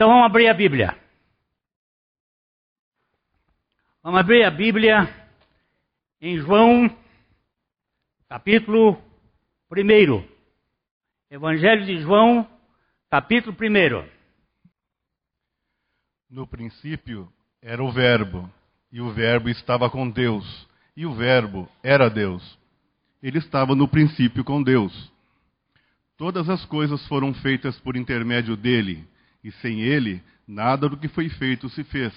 Então vamos abrir a Bíblia. Vamos abrir a Bíblia em João, capítulo 1. Evangelho de João, capítulo 1. No princípio era o Verbo, e o Verbo estava com Deus, e o Verbo era Deus. Ele estava no princípio com Deus. Todas as coisas foram feitas por intermédio dele, e sem ele, nada do que foi feito se fez.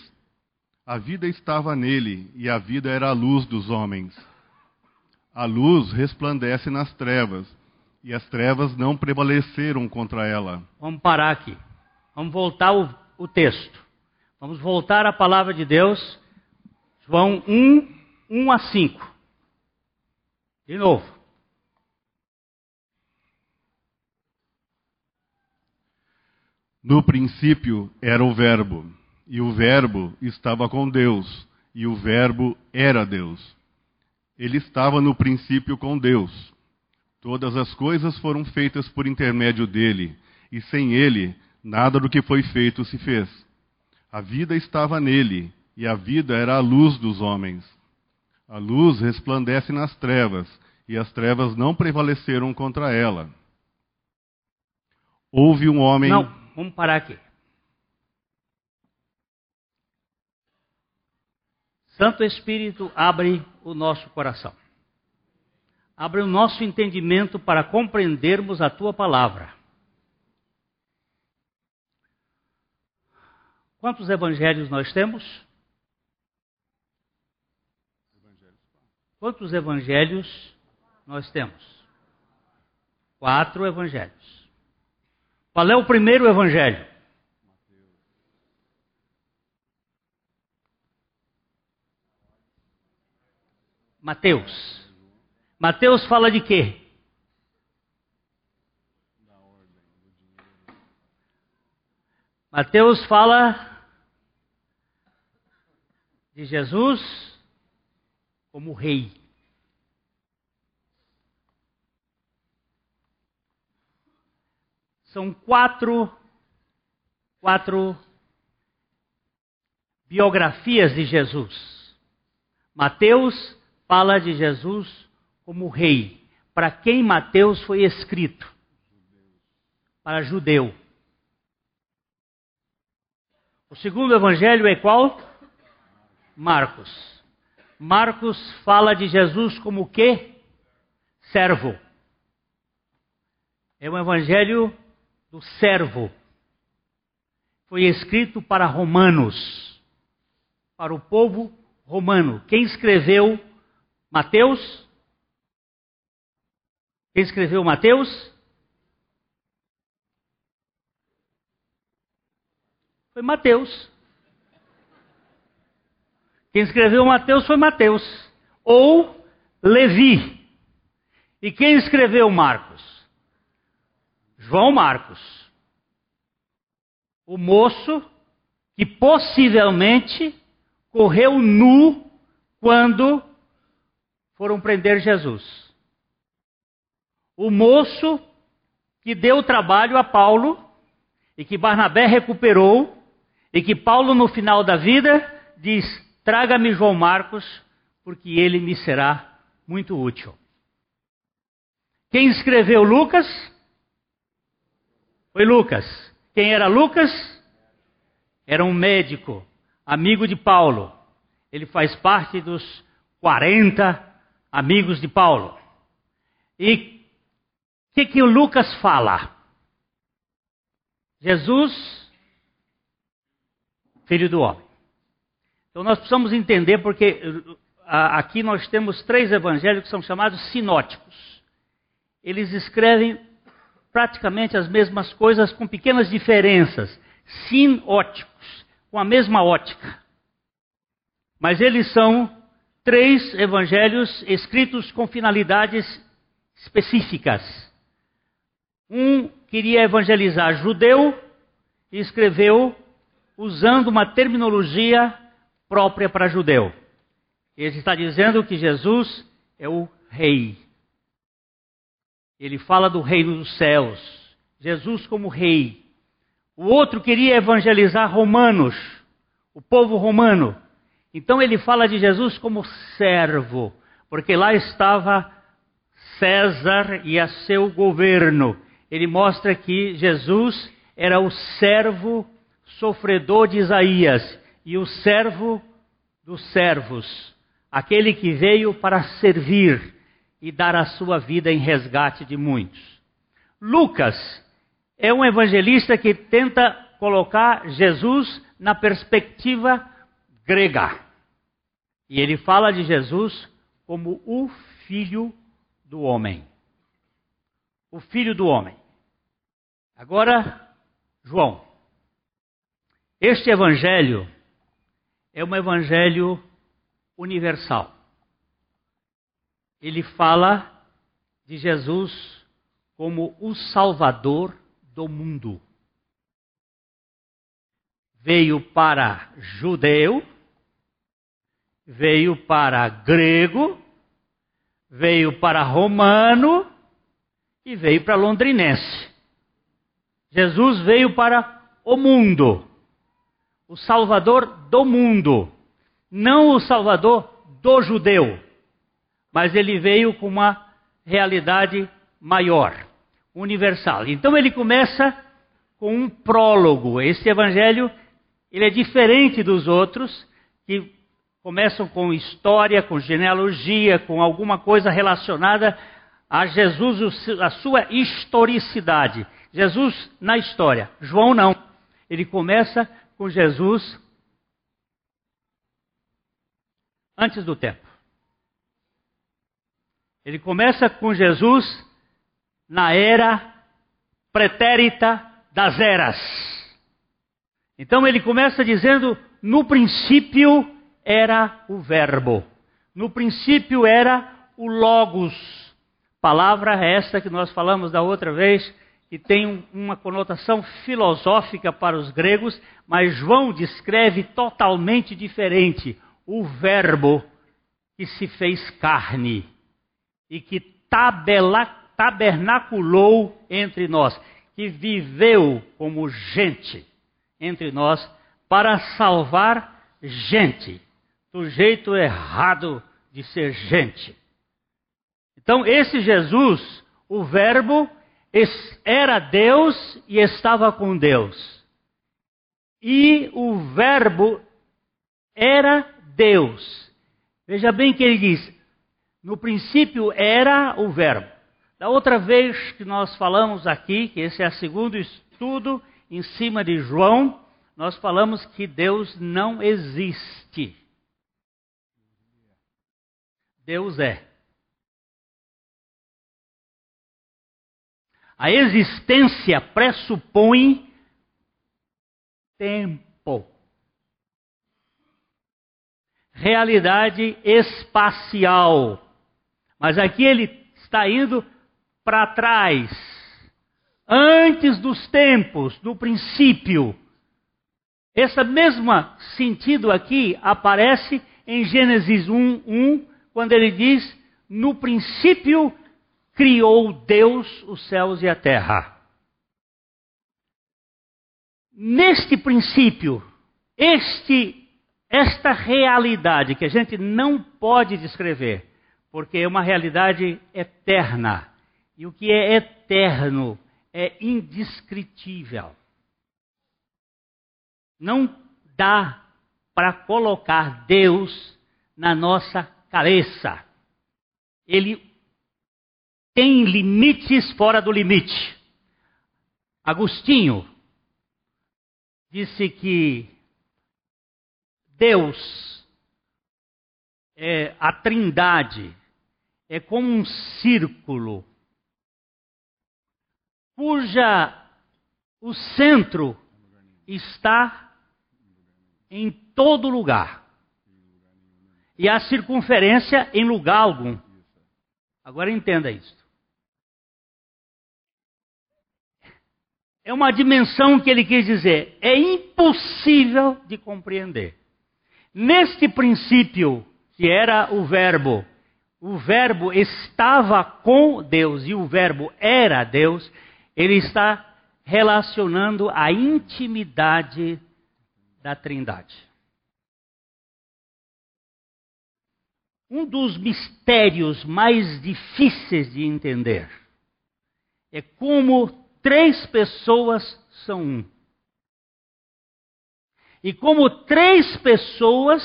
A vida estava nele, e a vida era a luz dos homens. A luz resplandece nas trevas, e as trevas não prevaleceram contra ela. Vamos parar aqui. Vamos voltar o, o texto. Vamos voltar à palavra de Deus. João 1, 1 a 5. De novo. No princípio era o Verbo, e o Verbo estava com Deus, e o Verbo era Deus. Ele estava no princípio com Deus. Todas as coisas foram feitas por intermédio dele, e sem ele, nada do que foi feito se fez. A vida estava nele, e a vida era a luz dos homens. A luz resplandece nas trevas, e as trevas não prevaleceram contra ela. Houve um homem. Não Vamos parar aqui. Santo Espírito abre o nosso coração. Abre o nosso entendimento para compreendermos a tua palavra. Quantos evangelhos nós temos? Quantos evangelhos nós temos? Quatro evangelhos. Qual é o primeiro evangelho? Mateus. Mateus fala de quê? Mateus fala de Jesus como rei. São quatro, quatro biografias de Jesus. Mateus fala de Jesus como rei. Para quem Mateus foi escrito? Para judeu. O segundo evangelho é qual? Marcos. Marcos fala de Jesus como que? Servo. É um evangelho do servo. Foi escrito para romanos, para o povo romano. Quem escreveu Mateus? Quem escreveu Mateus? Foi Mateus. Quem escreveu Mateus foi Mateus. Ou Levi. E quem escreveu Marcos? João Marcos, o moço que possivelmente correu nu quando foram prender Jesus. O moço que deu trabalho a Paulo e que Barnabé recuperou e que Paulo no final da vida diz: "Traga-me João Marcos, porque ele me será muito útil". Quem escreveu Lucas? Foi Lucas. Quem era Lucas? Era um médico, amigo de Paulo. Ele faz parte dos 40 amigos de Paulo. E o que, que o Lucas fala? Jesus, filho do homem. Então nós precisamos entender porque aqui nós temos três evangelhos que são chamados sinóticos. Eles escrevem praticamente as mesmas coisas com pequenas diferenças, sinóticos, com a mesma ótica. Mas eles são três evangelhos escritos com finalidades específicas. Um queria evangelizar judeu e escreveu usando uma terminologia própria para judeu. Ele está dizendo que Jesus é o rei. Ele fala do reino dos céus, Jesus como rei. O outro queria evangelizar romanos, o povo romano. Então ele fala de Jesus como servo, porque lá estava César e a seu governo. Ele mostra que Jesus era o servo sofredor de Isaías e o servo dos servos, aquele que veio para servir e dar a sua vida em resgate de muitos. Lucas é um evangelista que tenta colocar Jesus na perspectiva grega. E ele fala de Jesus como o filho do homem. O filho do homem. Agora, João. Este evangelho é um evangelho universal. Ele fala de Jesus como o Salvador do mundo. Veio para judeu, veio para grego, veio para romano e veio para londrinense. Jesus veio para o mundo o Salvador do mundo, não o Salvador do judeu, mas ele veio com uma realidade maior, universal. Então ele começa com um prólogo. Esse evangelho ele é diferente dos outros que começam com história, com genealogia, com alguma coisa relacionada a Jesus, a sua historicidade. Jesus na história. João não. Ele começa com Jesus antes do tempo. Ele começa com Jesus na era pretérita das eras. Então ele começa dizendo: no princípio era o Verbo, no princípio era o Logos. Palavra esta que nós falamos da outra vez, que tem uma conotação filosófica para os gregos, mas João descreve totalmente diferente o Verbo que se fez carne e que tabernaculou entre nós, que viveu como gente entre nós para salvar gente do jeito errado de ser gente. Então, esse Jesus, o Verbo, era Deus e estava com Deus. E o Verbo era Deus. Veja bem que ele diz: no princípio era o Verbo. Da outra vez que nós falamos aqui, que esse é o segundo estudo em cima de João, nós falamos que Deus não existe. Deus é. A existência pressupõe tempo. Realidade espacial. Mas aqui ele está indo para trás. Antes dos tempos, do princípio. Esse mesmo sentido aqui aparece em Gênesis 1, 1, quando ele diz: No princípio criou Deus os céus e a terra. Neste princípio, este, esta realidade que a gente não pode descrever, porque é uma realidade eterna. E o que é eterno é indescritível. Não dá para colocar Deus na nossa cabeça. Ele tem limites fora do limite. Agostinho disse que Deus, é, a Trindade, é como um círculo cuja o centro está em todo lugar e a circunferência em lugar algum. Agora entenda isso. é uma dimensão que ele quis dizer, é impossível de compreender. Neste princípio, que era o Verbo, o Verbo estava com Deus e o Verbo era Deus, ele está relacionando a intimidade da Trindade. Um dos mistérios mais difíceis de entender é como três pessoas são um. E como três pessoas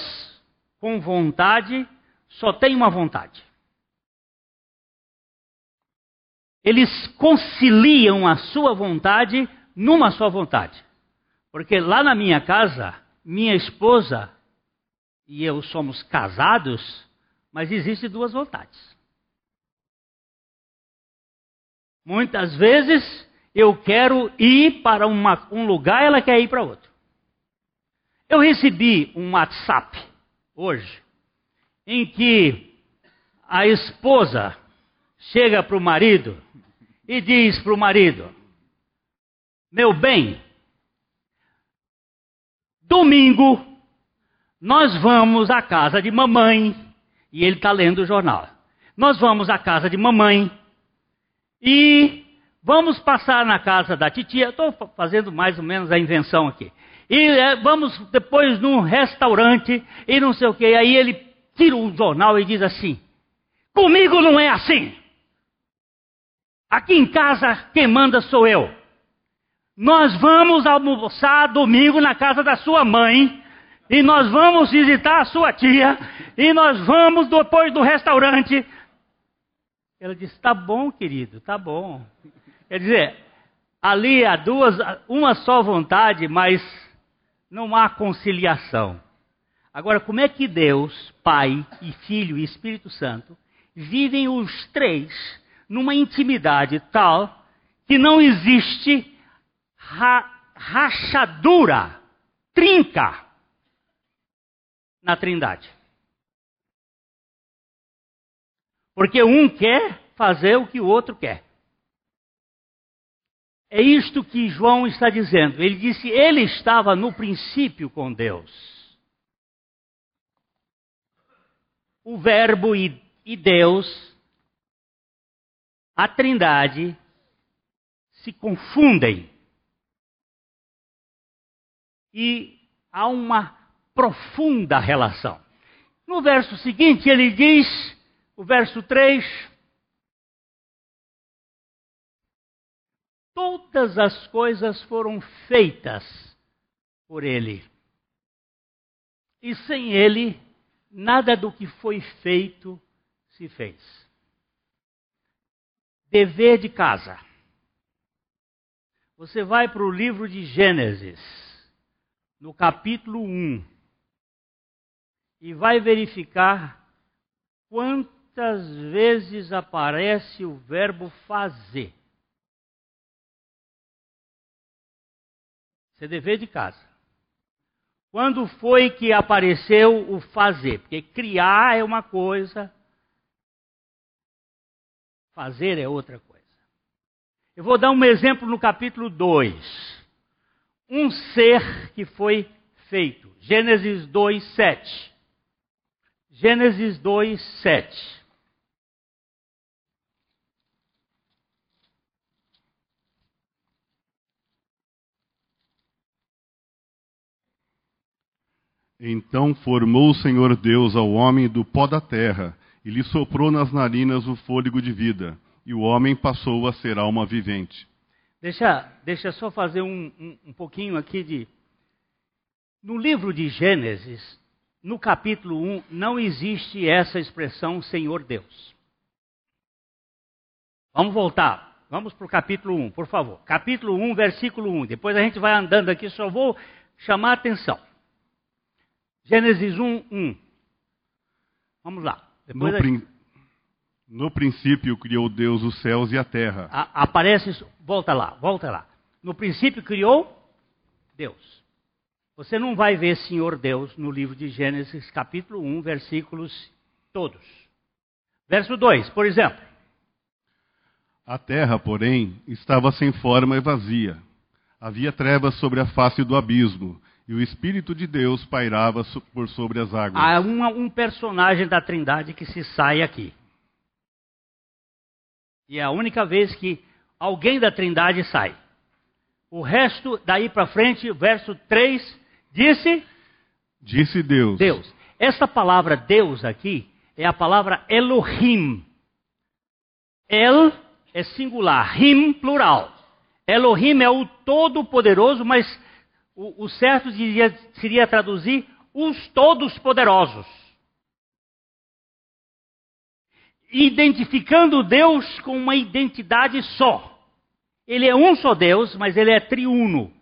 com vontade só têm uma vontade. Eles conciliam a sua vontade numa só vontade. Porque lá na minha casa, minha esposa e eu somos casados, mas existem duas vontades. Muitas vezes eu quero ir para uma, um lugar, ela quer ir para outro. Eu recebi um WhatsApp hoje, em que a esposa chega para o marido e diz para o marido: Meu bem, domingo nós vamos à casa de mamãe. E ele está lendo o jornal. Nós vamos à casa de mamãe e vamos passar na casa da titia. Estou fazendo mais ou menos a invenção aqui. E é, vamos depois num restaurante e não sei o que. Aí ele tira o jornal e diz assim: Comigo não é assim. Aqui em casa quem manda sou eu. Nós vamos almoçar domingo na casa da sua mãe. E nós vamos visitar a sua tia. E nós vamos depois do restaurante. Ela disse: Tá bom, querido, tá bom. Quer dizer, ali há duas, uma só vontade, mas não há conciliação. Agora, como é que Deus, Pai e Filho e Espírito Santo, vivem os três numa intimidade tal que não existe ra rachadura, trinca na Trindade. Porque um quer fazer o que o outro quer. É isto que João está dizendo. Ele disse: ele estava no princípio com Deus. O Verbo e, e Deus a Trindade se confundem. E há uma profunda relação. No verso seguinte, ele diz, o verso 3, todas as coisas foram feitas por ele. E sem ele, nada do que foi feito se fez. Dever de casa. Você vai para o livro de Gênesis, no capítulo 1, e vai verificar quantas vezes aparece o verbo fazer. Isso é dever de casa. Quando foi que apareceu o fazer? Porque criar é uma coisa, Fazer é outra coisa. Eu vou dar um exemplo no capítulo 2. Um ser que foi feito. Gênesis 2, 7. Gênesis 2, 7. Então formou o Senhor Deus ao homem do pó da terra e lhe soprou nas narinas o fôlego de vida, e o homem passou a ser alma vivente. Deixa, deixa só fazer um, um, um pouquinho aqui de. No livro de Gênesis, no capítulo 1, não existe essa expressão Senhor Deus. Vamos voltar. Vamos para o capítulo 1, por favor. Capítulo 1, versículo 1. Depois a gente vai andando aqui, só vou chamar a atenção. Gênesis 1, 1. Vamos lá. No, prin... no, princípio criou Deus os céus e a terra. A, aparece, volta lá, volta lá. No princípio criou Deus. Você não vai ver Senhor Deus no livro de Gênesis, capítulo 1, versículos todos. Verso 2, por exemplo. A terra, porém, estava sem forma e vazia. Havia trevas sobre a face do abismo, e o Espírito de Deus pairava por sobre as águas. Há um, um personagem da Trindade que se sai aqui. E é a única vez que alguém da Trindade sai. O resto, daí para frente, verso 3, disse? Disse Deus. Deus. Essa palavra Deus aqui é a palavra Elohim. El é singular, Him plural. Elohim é o Todo-Poderoso, mas o, o certo diria, seria traduzir os Todos Poderosos. Identificando Deus com uma identidade só. Ele é um só Deus, mas ele é triuno.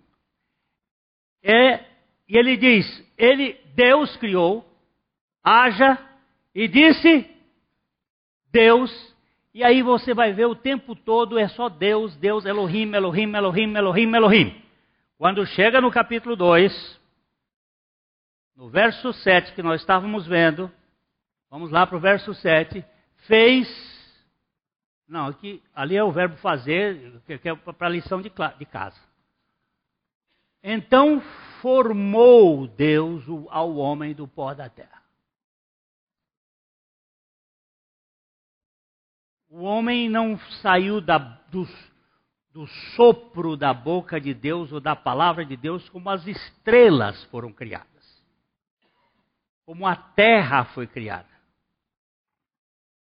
É, e ele diz: ele, Deus criou, haja, e disse: Deus. E aí você vai ver o tempo todo é só Deus, Deus, Elohim, Elohim, Elohim, Elohim, Elohim. Quando chega no capítulo 2, no verso 7 que nós estávamos vendo, vamos lá para o verso 7, fez não, aqui, ali é o verbo fazer, que é para a lição de, de casa. Então formou Deus ao homem do pó da terra. O homem não saiu da, do, do sopro da boca de Deus ou da palavra de Deus como as estrelas foram criadas, como a terra foi criada.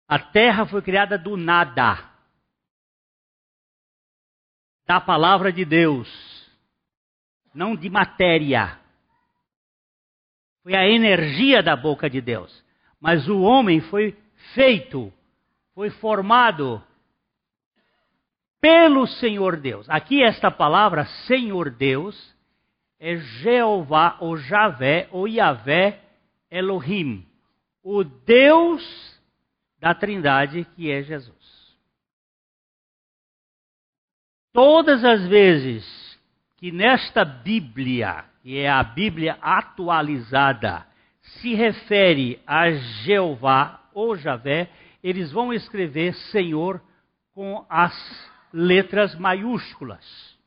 A terra foi criada do nada. Da palavra de Deus. Não de matéria. Foi a energia da boca de Deus. Mas o homem foi feito, foi formado pelo Senhor Deus. Aqui esta palavra Senhor Deus é Jeová ou Javé ou Yahvé Elohim, o Deus da Trindade que é Jesus. Todas as vezes que nesta Bíblia, que é a Bíblia atualizada, se refere a Jeová ou Javé, eles vão escrever Senhor com as letras maiúsculas.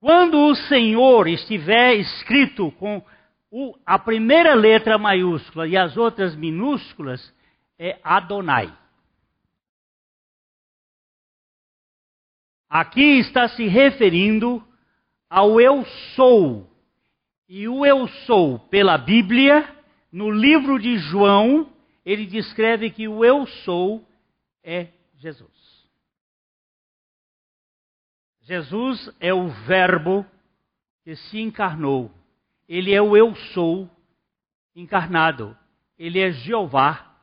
Quando o Senhor estiver escrito com a primeira letra maiúscula e as outras minúsculas é Adonai. Aqui está se referindo ao eu sou. E o eu sou, pela Bíblia, no livro de João, ele descreve que o eu sou é Jesus. Jesus é o Verbo que se encarnou ele é o eu sou encarnado. Ele é Jeová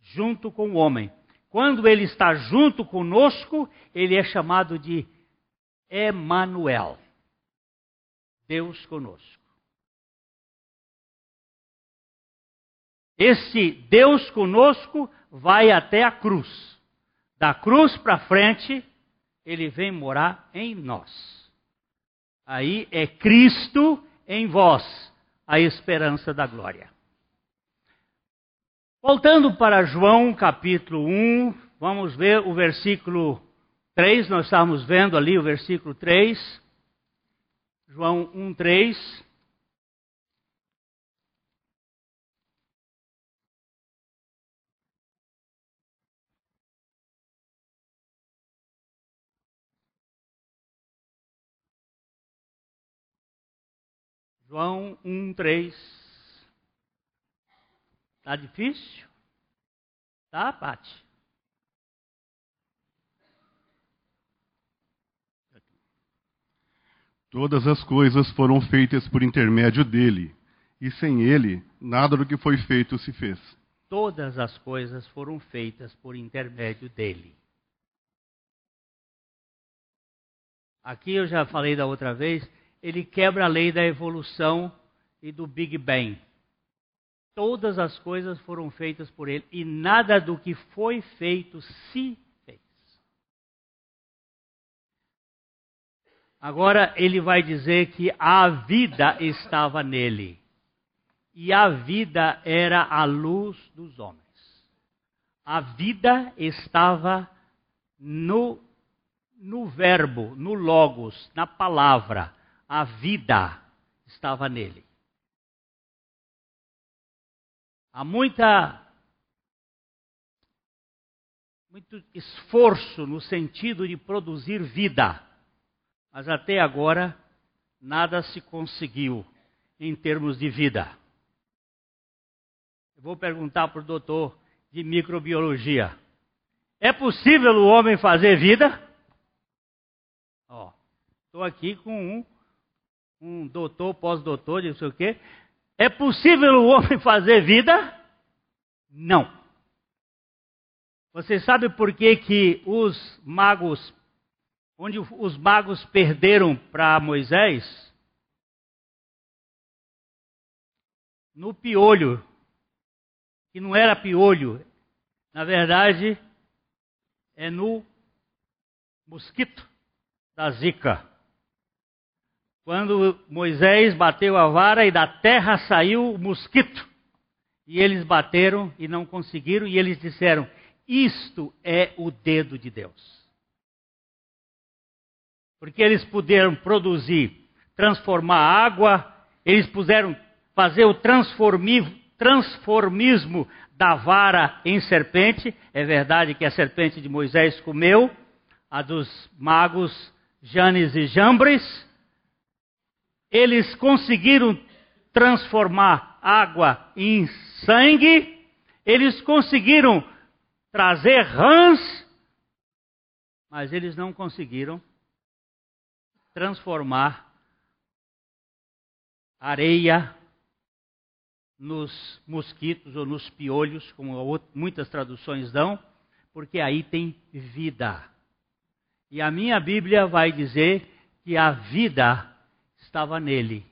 junto com o homem. Quando ele está junto conosco, ele é chamado de Emanuel. Deus conosco. Esse Deus conosco vai até a cruz. Da cruz para frente, ele vem morar em nós. Aí é Cristo em vós a esperança da glória. Voltando para João capítulo 1, vamos ver o versículo 3, nós estamos vendo ali o versículo 3. João 1, 3. João 1, 3. Tá difícil? Tá, Pati? Todas as coisas foram feitas por intermédio dele, e sem ele, nada do que foi feito se fez. Todas as coisas foram feitas por intermédio dele. Aqui eu já falei da outra vez, ele quebra a lei da evolução e do Big Bang. Todas as coisas foram feitas por ele e nada do que foi feito se fez. Agora ele vai dizer que a vida estava nele e a vida era a luz dos homens. A vida estava no, no verbo, no logos, na palavra a vida estava nele. Há muita muito esforço no sentido de produzir vida. Mas até agora nada se conseguiu em termos de vida. Eu vou perguntar para o doutor de microbiologia: é possível o homem fazer vida? Estou aqui com um, um doutor, pós-doutor, não sei o quê. É possível o homem fazer vida? Não. Você sabe por que, que os magos, onde os magos perderam para Moisés? No piolho, que não era piolho, na verdade é no mosquito da zika. Quando Moisés bateu a vara e da terra saiu o mosquito. E eles bateram e não conseguiram, e eles disseram: Isto é o dedo de Deus. Porque eles puderam produzir, transformar água, eles puderam fazer o transformismo da vara em serpente. É verdade que a serpente de Moisés comeu, a dos magos Janes e Jambres eles conseguiram transformar água em sangue, eles conseguiram trazer rãs, mas eles não conseguiram transformar areia nos mosquitos ou nos piolhos, como muitas traduções dão, porque aí tem vida. E a minha Bíblia vai dizer que a vida estava nele.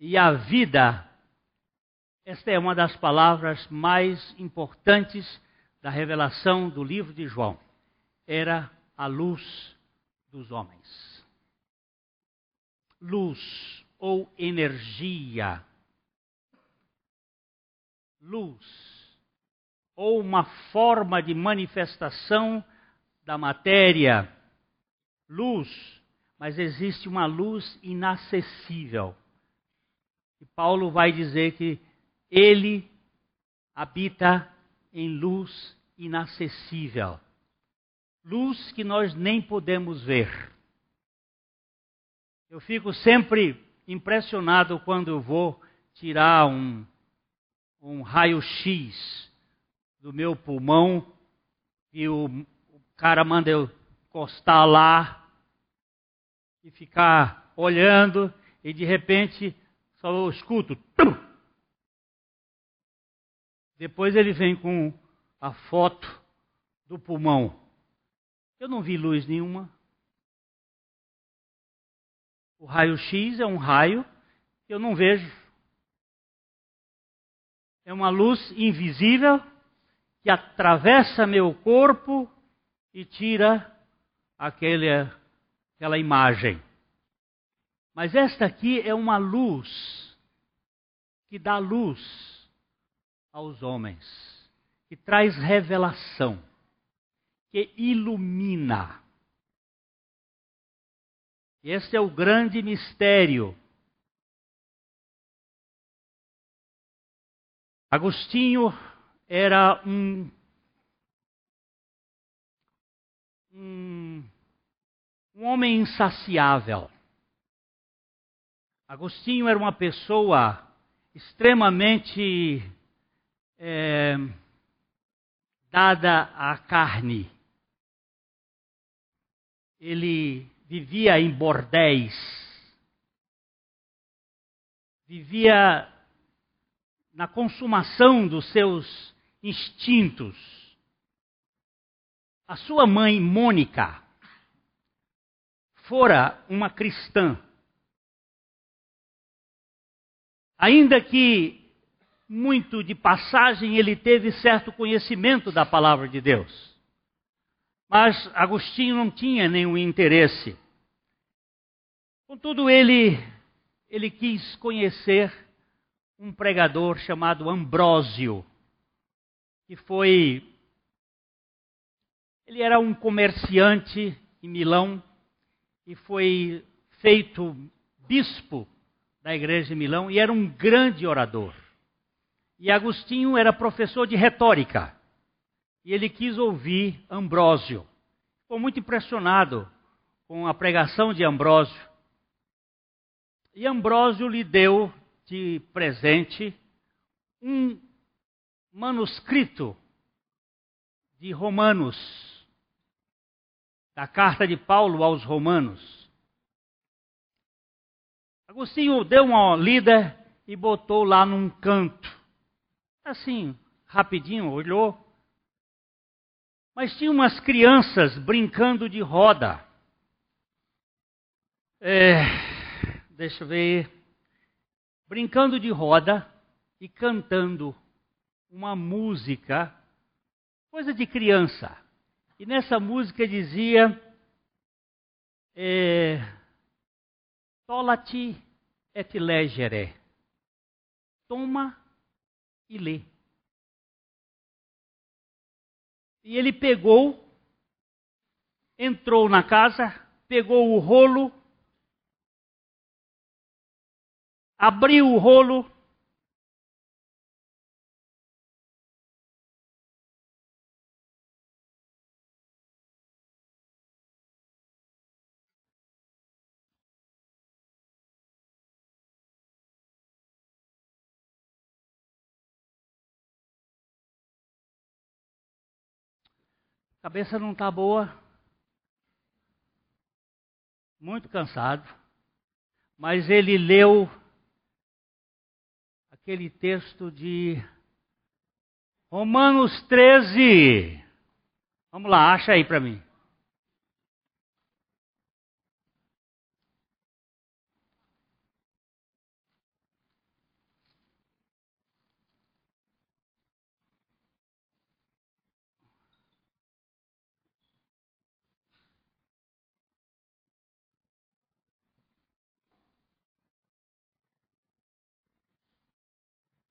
E a vida, esta é uma das palavras mais importantes da revelação do livro de João. Era a luz dos homens. Luz ou energia. Luz ou uma forma de manifestação da matéria. Luz mas existe uma luz inacessível. E Paulo vai dizer que ele habita em luz inacessível. Luz que nós nem podemos ver. Eu fico sempre impressionado quando eu vou tirar um, um raio-x do meu pulmão e o, o cara manda eu encostar lá e ficar olhando e de repente só escuto. Tum! Depois ele vem com a foto do pulmão. Eu não vi luz nenhuma. O raio-x é um raio que eu não vejo. É uma luz invisível que atravessa meu corpo e tira aquele aquela imagem. Mas esta aqui é uma luz que dá luz aos homens, que traz revelação, que ilumina. Esse é o grande mistério. Agostinho era um, um um homem insaciável. Agostinho era uma pessoa extremamente é, dada à carne. Ele vivia em bordéis, vivia na consumação dos seus instintos. A sua mãe, Mônica, fora uma cristã, ainda que muito de passagem ele teve certo conhecimento da palavra de Deus. Mas Agostinho não tinha nenhum interesse. Contudo, ele, ele quis conhecer um pregador chamado Ambrósio, que foi. Ele era um comerciante em Milão e foi feito bispo da igreja de Milão e era um grande orador. E Agostinho era professor de retórica. e ele quis ouvir Ambrósio. Ficou muito impressionado com a pregação de Ambrósio. E Ambrósio lhe deu de presente um manuscrito de Romanos, da carta de Paulo aos Romanos. Agostinho deu uma lida e botou lá num canto. Assim, rapidinho, olhou. Mas tinha umas crianças brincando de roda. É, deixa eu ver. Brincando de roda e cantando uma música, coisa de criança. E nessa música dizia: é, Tolati et legere. Toma e lê. E ele pegou, entrou na casa, pegou o rolo, abriu o rolo, cabeça não está boa, muito cansado, mas ele leu aquele texto de Romanos 13. Vamos lá, acha aí para mim.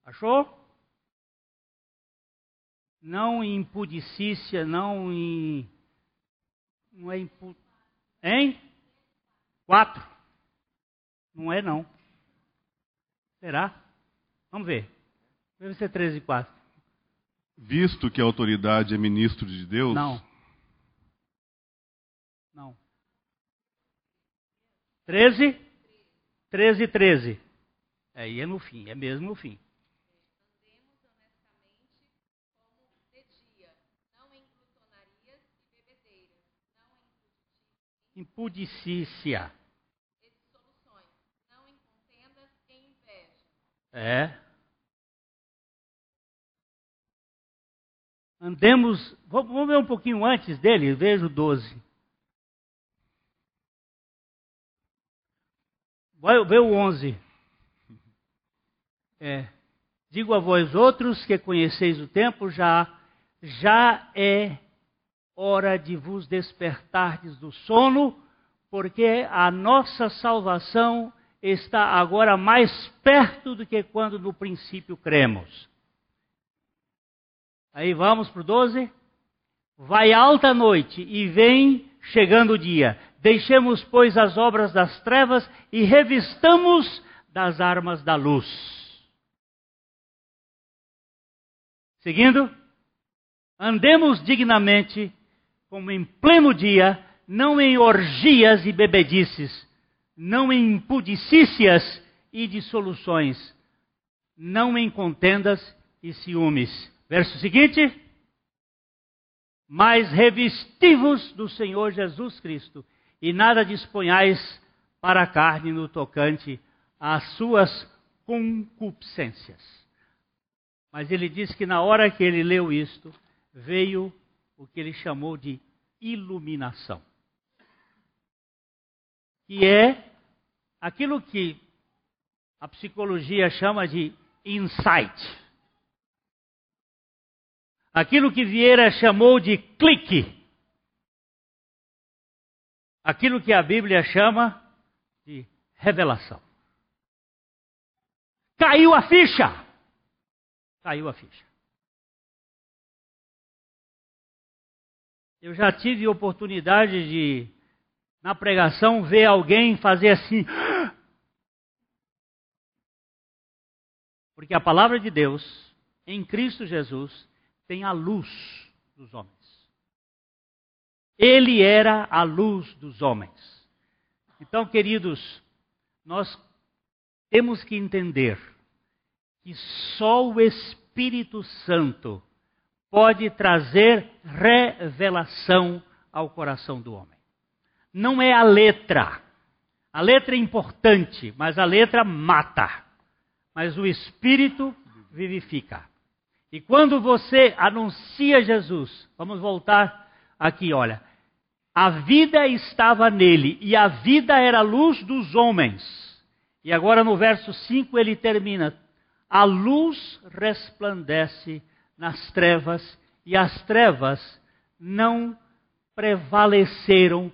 Achou? Não em impudicícia, não em. Não é impu... Hein? Quatro. Não é não. Será? Vamos ver. Deve ser 13 e 4. Visto que a autoridade é ministro de Deus. Não. Não. 13? 13 e 13. Aí é no fim, é mesmo no fim. Impudicícia. não em contendas e inveja. É. Andemos, vamos ver um pouquinho antes dele, vejo 12. Vai ver o 11. É. Digo a vós outros que conheceis o tempo, já já é hora de vos despertardes do sono, porque a nossa salvação está agora mais perto do que quando no princípio cremos. Aí vamos para o 12. Vai alta noite e vem chegando o dia. Deixemos, pois, as obras das trevas e revistamos das armas da luz. Seguindo, andemos dignamente como em pleno dia, não em orgias e bebedices, não em impudicícias e dissoluções, não em contendas e ciúmes. Verso seguinte: Mas revestivos do Senhor Jesus Cristo, e nada disponhais para a carne no tocante às suas concupiscências. Mas ele diz que na hora que ele leu isto, veio o que ele chamou de iluminação. Que é aquilo que a psicologia chama de insight. Aquilo que Vieira chamou de clique. Aquilo que a Bíblia chama de revelação. Caiu a ficha. Caiu a ficha. Eu já tive oportunidade de, na pregação, ver alguém fazer assim. Porque a palavra de Deus, em Cristo Jesus, tem a luz dos homens. Ele era a luz dos homens. Então, queridos, nós temos que entender que só o Espírito Santo pode trazer revelação ao coração do homem. Não é a letra. A letra é importante, mas a letra mata. Mas o Espírito vivifica. E quando você anuncia Jesus, vamos voltar aqui, olha. A vida estava nele, e a vida era a luz dos homens. E agora no verso 5 ele termina: A luz resplandece nas trevas, e as trevas não prevaleceram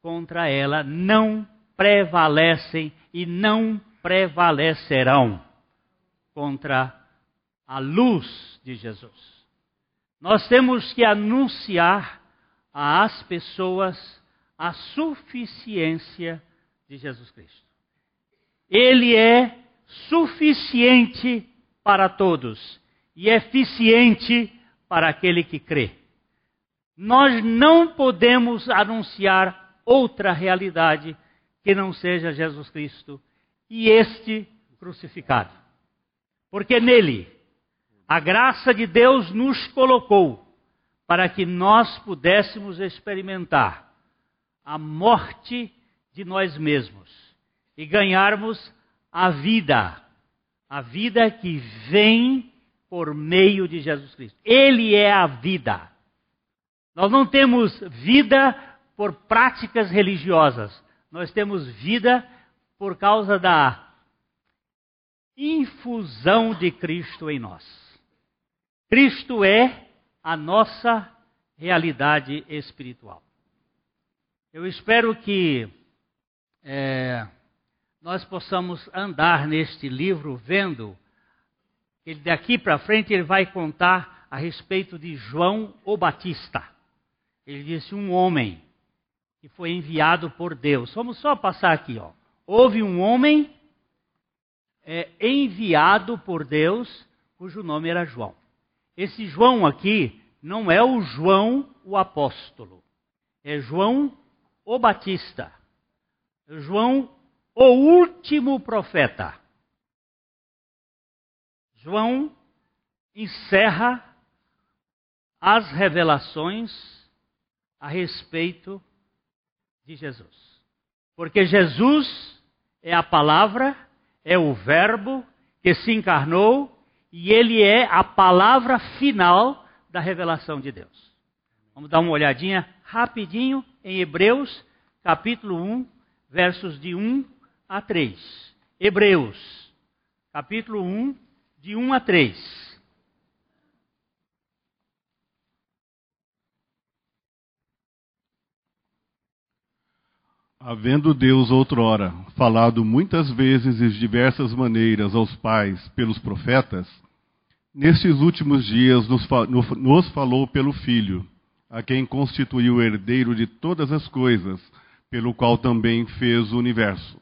contra ela, não prevalecem e não prevalecerão contra a luz de Jesus. Nós temos que anunciar às pessoas a suficiência de Jesus Cristo. Ele é suficiente para todos e eficiente para aquele que crê. Nós não podemos anunciar outra realidade que não seja Jesus Cristo e este crucificado. Porque nele a graça de Deus nos colocou para que nós pudéssemos experimentar a morte de nós mesmos e ganharmos a vida, a vida que vem por meio de Jesus Cristo. Ele é a vida. Nós não temos vida por práticas religiosas, nós temos vida por causa da infusão de Cristo em nós. Cristo é a nossa realidade espiritual. Eu espero que é, nós possamos andar neste livro vendo que daqui para frente ele vai contar a respeito de João o Batista. Ele disse um homem que foi enviado por Deus. Vamos só passar aqui, ó. Houve um homem é, enviado por Deus, cujo nome era João. Esse João aqui não é o João o apóstolo, é João o Batista. João o último profeta. João encerra as revelações a respeito de Jesus. Porque Jesus é a palavra, é o Verbo que se encarnou e ele é a palavra final da revelação de Deus. Vamos dar uma olhadinha rapidinho em Hebreus, capítulo 1, versos de 1 a 3. Hebreus, capítulo 1, de 1 a 3. Havendo Deus outrora falado muitas vezes e de diversas maneiras aos pais pelos profetas, nestes últimos dias nos, falou pelo Filho, a quem constituiu o herdeiro de todas as coisas, pelo qual também fez o universo.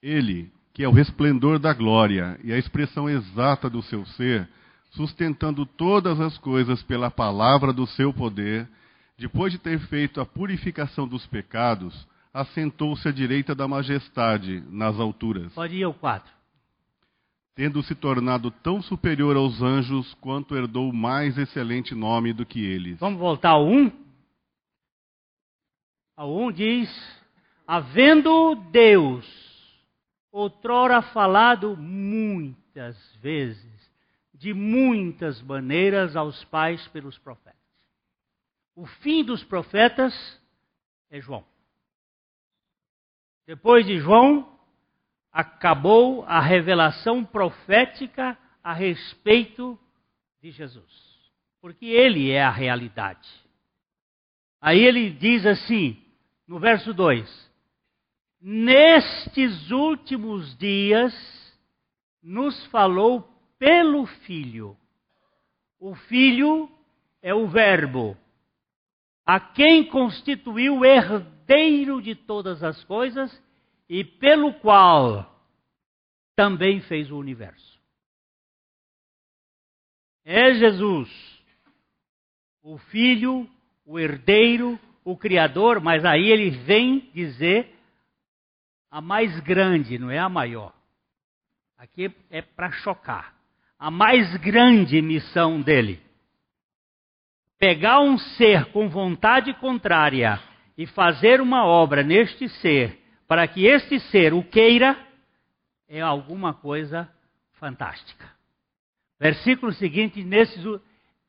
Ele, que é o resplendor da glória e a expressão exata do seu ser, sustentando todas as coisas pela palavra do seu poder, depois de ter feito a purificação dos pecados, assentou-se à direita da majestade nas alturas. Pode ir ao 4. Tendo se tornado tão superior aos anjos quanto herdou mais excelente nome do que eles. Vamos voltar ao 1? Ao 1 diz: Havendo Deus outrora falado muitas vezes, de muitas maneiras aos pais pelos profetas. O fim dos profetas é João. Depois de João, acabou a revelação profética a respeito de Jesus. Porque ele é a realidade. Aí ele diz assim, no verso 2: Nestes últimos dias nos falou pelo Filho. O Filho é o Verbo, a quem constituiu herdeiro de todas as coisas e pelo qual também fez o universo. É Jesus, o Filho, o herdeiro, o Criador, mas aí ele vem dizer a mais grande, não é a maior. Aqui é para chocar. A mais grande missão dele. Pegar um ser com vontade contrária e fazer uma obra neste ser, para que este ser o queira, é alguma coisa fantástica. Versículo seguinte, nesses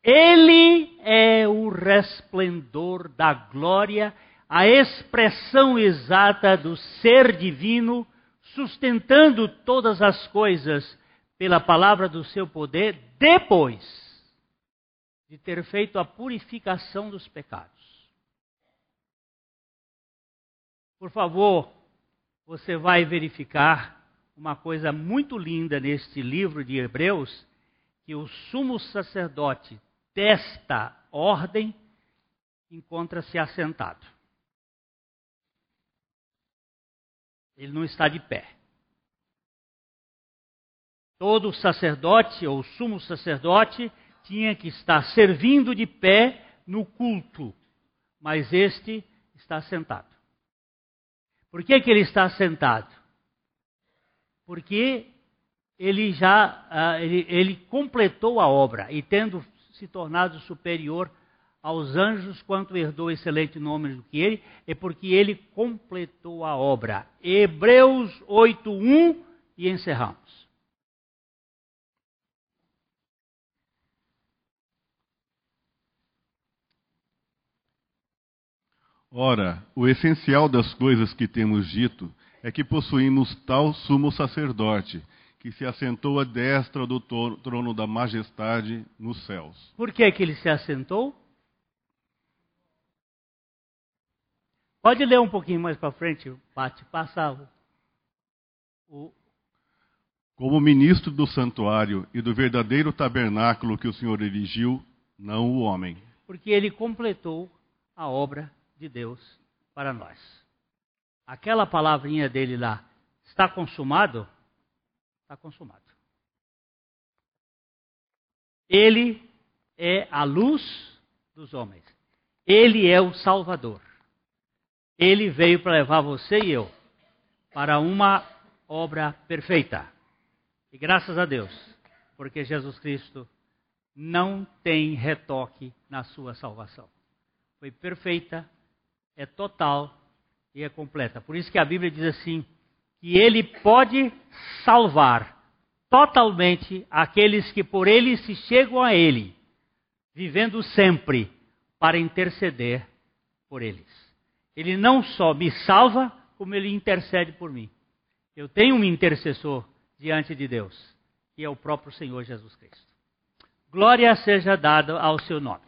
ele é o resplendor da glória, a expressão exata do ser divino, sustentando todas as coisas pela palavra do seu poder, depois de ter feito a purificação dos pecados. Por favor, você vai verificar uma coisa muito linda neste livro de Hebreus, que o sumo sacerdote desta ordem encontra-se assentado. Ele não está de pé. Todo sacerdote ou sumo sacerdote tinha que estar servindo de pé no culto, mas este está sentado. Por que, que ele está sentado? Porque ele já uh, ele, ele completou a obra e tendo se tornado superior aos anjos, quanto herdou excelente nome do que ele, é porque ele completou a obra. Hebreus 8:1 e encerramos. Ora, o essencial das coisas que temos dito é que possuímos tal sumo sacerdote que se assentou à destra do trono da majestade nos céus. Por que, que ele se assentou? Pode ler um pouquinho mais para frente, Pati, passa o, Como ministro do santuário e do verdadeiro tabernáculo que o Senhor erigiu, não o homem. Porque ele completou a obra de Deus para nós. Aquela palavrinha dele lá, está consumado? Está consumado. Ele é a luz dos homens. Ele é o Salvador. Ele veio para levar você e eu para uma obra perfeita. E graças a Deus, porque Jesus Cristo não tem retoque na sua salvação. Foi perfeita, é total e é completa. Por isso que a Bíblia diz assim: que ele pode salvar totalmente aqueles que por ele se chegam a ele, vivendo sempre para interceder por eles. Ele não só me salva, como ele intercede por mim. Eu tenho um intercessor diante de Deus, que é o próprio Senhor Jesus Cristo. Glória seja dada ao seu nome.